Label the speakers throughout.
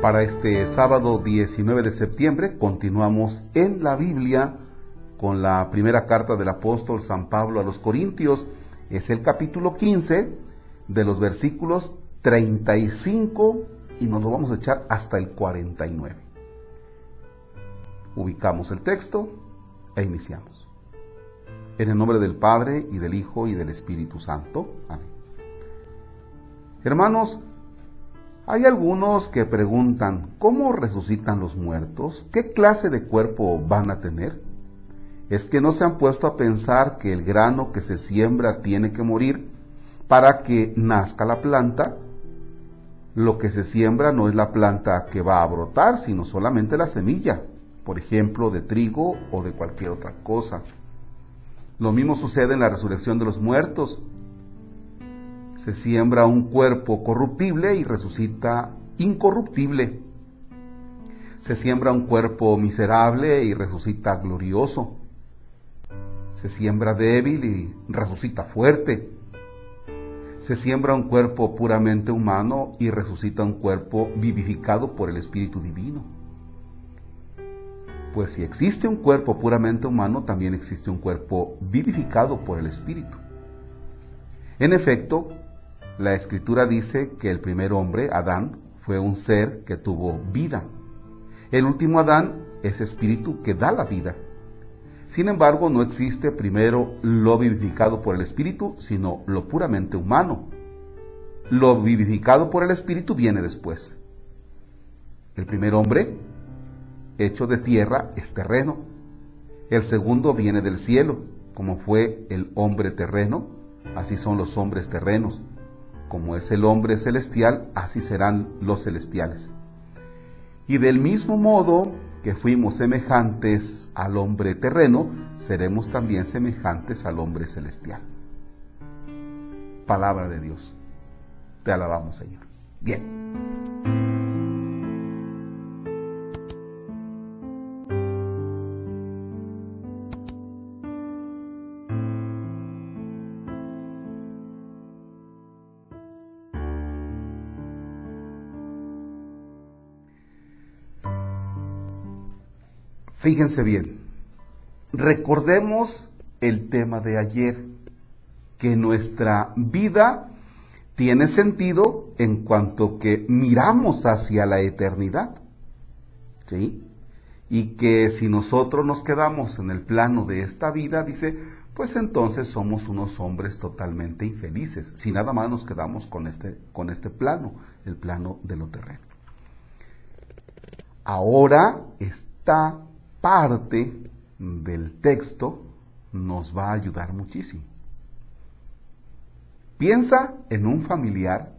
Speaker 1: Para este sábado 19 de septiembre continuamos en la Biblia con la primera carta del apóstol San Pablo a los Corintios. Es el capítulo 15 de los versículos 35 y nos lo vamos a echar hasta el 49. Ubicamos el texto e iniciamos. En el nombre del Padre y del Hijo y del Espíritu Santo. Amén. Hermanos, hay algunos que preguntan, ¿cómo resucitan los muertos? ¿Qué clase de cuerpo van a tener? Es que no se han puesto a pensar que el grano que se siembra tiene que morir para que nazca la planta. Lo que se siembra no es la planta que va a brotar, sino solamente la semilla, por ejemplo, de trigo o de cualquier otra cosa. Lo mismo sucede en la resurrección de los muertos se siembra un cuerpo corruptible y resucita incorruptible. Se siembra un cuerpo miserable y resucita glorioso. Se siembra débil y resucita fuerte. Se siembra un cuerpo puramente humano y resucita un cuerpo vivificado por el Espíritu Divino. Pues si existe un cuerpo puramente humano, también existe un cuerpo vivificado por el Espíritu. En efecto, la escritura dice que el primer hombre, Adán, fue un ser que tuvo vida. El último Adán es espíritu que da la vida. Sin embargo, no existe primero lo vivificado por el espíritu, sino lo puramente humano. Lo vivificado por el espíritu viene después. El primer hombre, hecho de tierra, es terreno. El segundo viene del cielo, como fue el hombre terreno, así son los hombres terrenos. Como es el hombre celestial, así serán los celestiales. Y del mismo modo que fuimos semejantes al hombre terreno, seremos también semejantes al hombre celestial. Palabra de Dios. Te alabamos, Señor. Bien. Fíjense bien, recordemos el tema de ayer, que nuestra vida tiene sentido en cuanto que miramos hacia la eternidad. ¿Sí? Y que si nosotros nos quedamos en el plano de esta vida, dice, pues entonces somos unos hombres totalmente infelices, si nada más nos quedamos con este, con este plano, el plano de lo terreno. Ahora está parte del texto nos va a ayudar muchísimo. Piensa en un familiar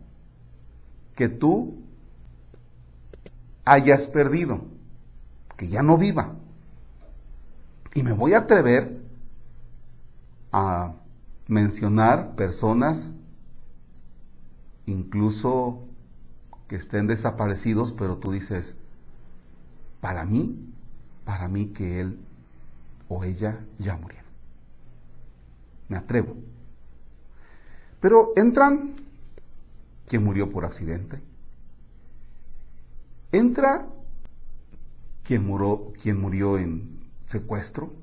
Speaker 1: que tú hayas perdido, que ya no viva. Y me voy a atrever a mencionar personas incluso que estén desaparecidos, pero tú dices, para mí para mí que él o ella ya murieron. Me atrevo. Pero entran quien murió por accidente. Entra quien murió, quien murió en secuestro.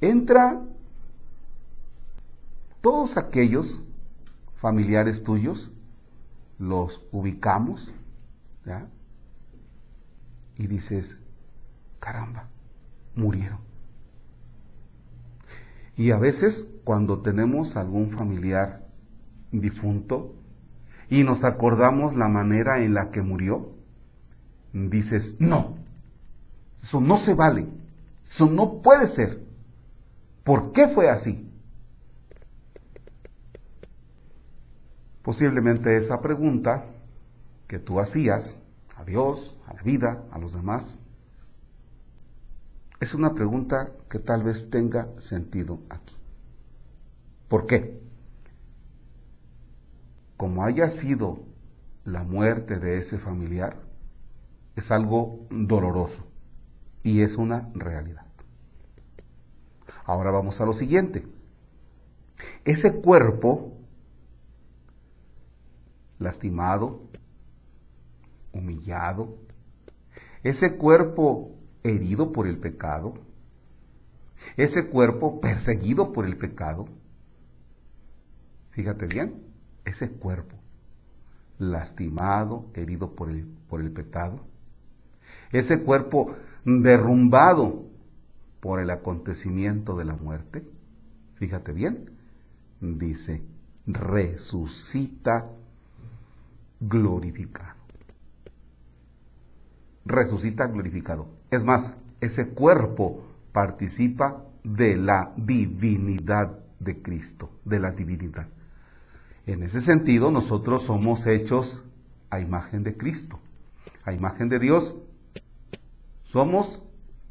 Speaker 1: Entra todos aquellos familiares tuyos, los ubicamos, ¿ya? Y dices, caramba, murieron. Y a veces cuando tenemos algún familiar difunto y nos acordamos la manera en la que murió, dices, no, eso no se vale, eso no puede ser. ¿Por qué fue así? Posiblemente esa pregunta que tú hacías a Dios, a la vida, a los demás? Es una pregunta que tal vez tenga sentido aquí. ¿Por qué? Como haya sido la muerte de ese familiar, es algo doloroso y es una realidad. Ahora vamos a lo siguiente. Ese cuerpo lastimado, humillado, ese cuerpo herido por el pecado, ese cuerpo perseguido por el pecado, fíjate bien, ese cuerpo lastimado, herido por el, por el pecado, ese cuerpo derrumbado por el acontecimiento de la muerte, fíjate bien, dice, resucita glorificado. Resucita glorificado. Es más, ese cuerpo participa de la divinidad de Cristo, de la divinidad. En ese sentido, nosotros somos hechos a imagen de Cristo, a imagen de Dios. Somos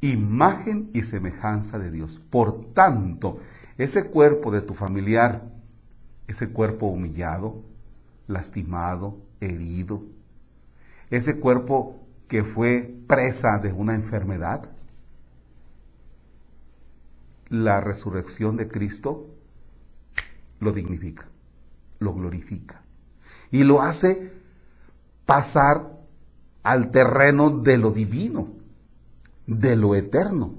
Speaker 1: imagen y semejanza de Dios. Por tanto, ese cuerpo de tu familiar, ese cuerpo humillado, lastimado, herido, ese cuerpo que fue presa de una enfermedad, la resurrección de Cristo lo dignifica, lo glorifica y lo hace pasar al terreno de lo divino, de lo eterno.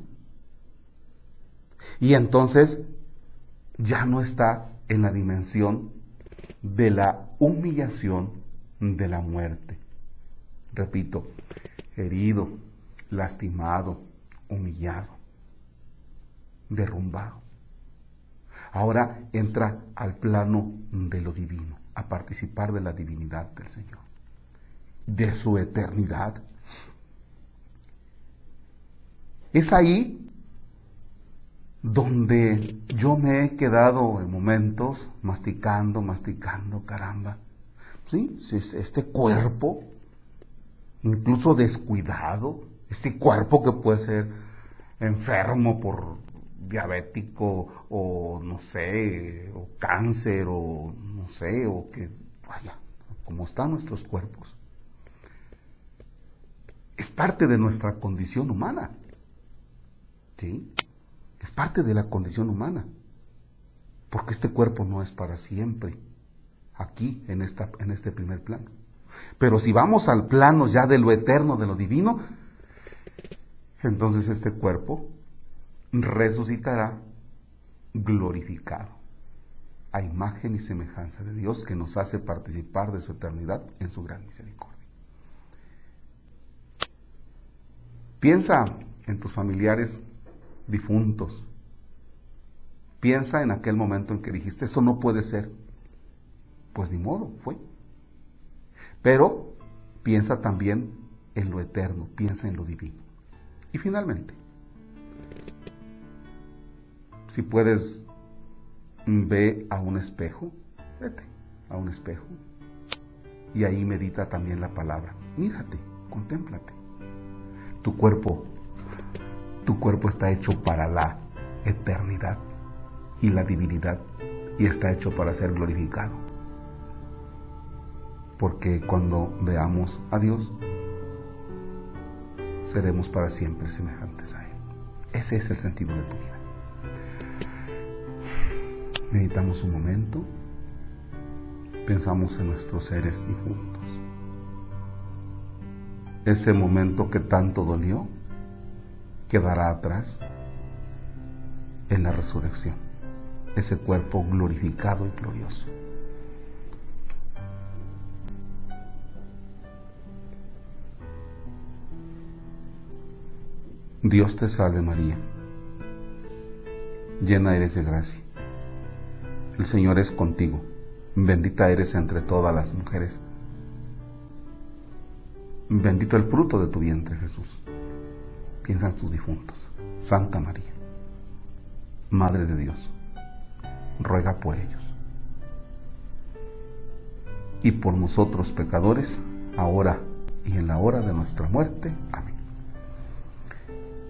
Speaker 1: Y entonces ya no está en la dimensión de la humillación de la muerte. Repito, herido, lastimado, humillado, derrumbado. Ahora entra al plano de lo divino, a participar de la divinidad del Señor, de su eternidad. Es ahí donde yo me he quedado en momentos masticando, masticando, caramba. ¿Sí? Este cuerpo, incluso descuidado, este cuerpo que puede ser enfermo por diabético o no sé, o cáncer o no sé, o que, vaya, como están nuestros cuerpos. Es parte de nuestra condición humana. ¿Sí? Es parte de la condición humana. Porque este cuerpo no es para siempre, aquí, en, esta, en este primer plano. Pero si vamos al plano ya de lo eterno, de lo divino, entonces este cuerpo resucitará glorificado, a imagen y semejanza de Dios que nos hace participar de su eternidad en su gran misericordia. Piensa en tus familiares difuntos. Piensa en aquel momento en que dijiste, esto no puede ser. Pues ni modo, fue. Pero piensa también en lo eterno, piensa en lo divino. Y finalmente, si puedes, ve a un espejo, vete a un espejo y ahí medita también la palabra. Mírate, contémplate. Tu cuerpo tu cuerpo está hecho para la eternidad y la divinidad y está hecho para ser glorificado. Porque cuando veamos a Dios, seremos para siempre semejantes a Él. Ese es el sentido de tu vida. Meditamos un momento, pensamos en nuestros seres difuntos. Ese momento que tanto dolió, quedará atrás en la resurrección, ese cuerpo glorificado y glorioso. Dios te salve María, llena eres de gracia. El Señor es contigo, bendita eres entre todas las mujeres. Bendito el fruto de tu vientre Jesús piensa en tus difuntos. Santa María, Madre de Dios, ruega por ellos. Y por nosotros pecadores, ahora y en la hora de nuestra muerte. Amén.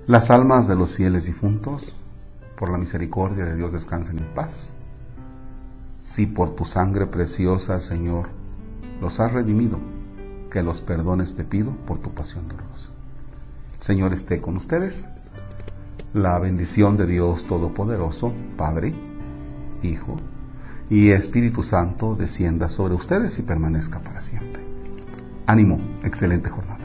Speaker 1: Las almas de los fieles difuntos, por la misericordia de Dios, descansen en paz. Si por tu sangre preciosa, Señor, los has redimido, que los perdones te pido por tu pasión dolorosa. Señor esté con ustedes. La bendición de Dios Todopoderoso, Padre, Hijo y Espíritu Santo descienda sobre ustedes y permanezca para siempre. Ánimo, excelente jornada.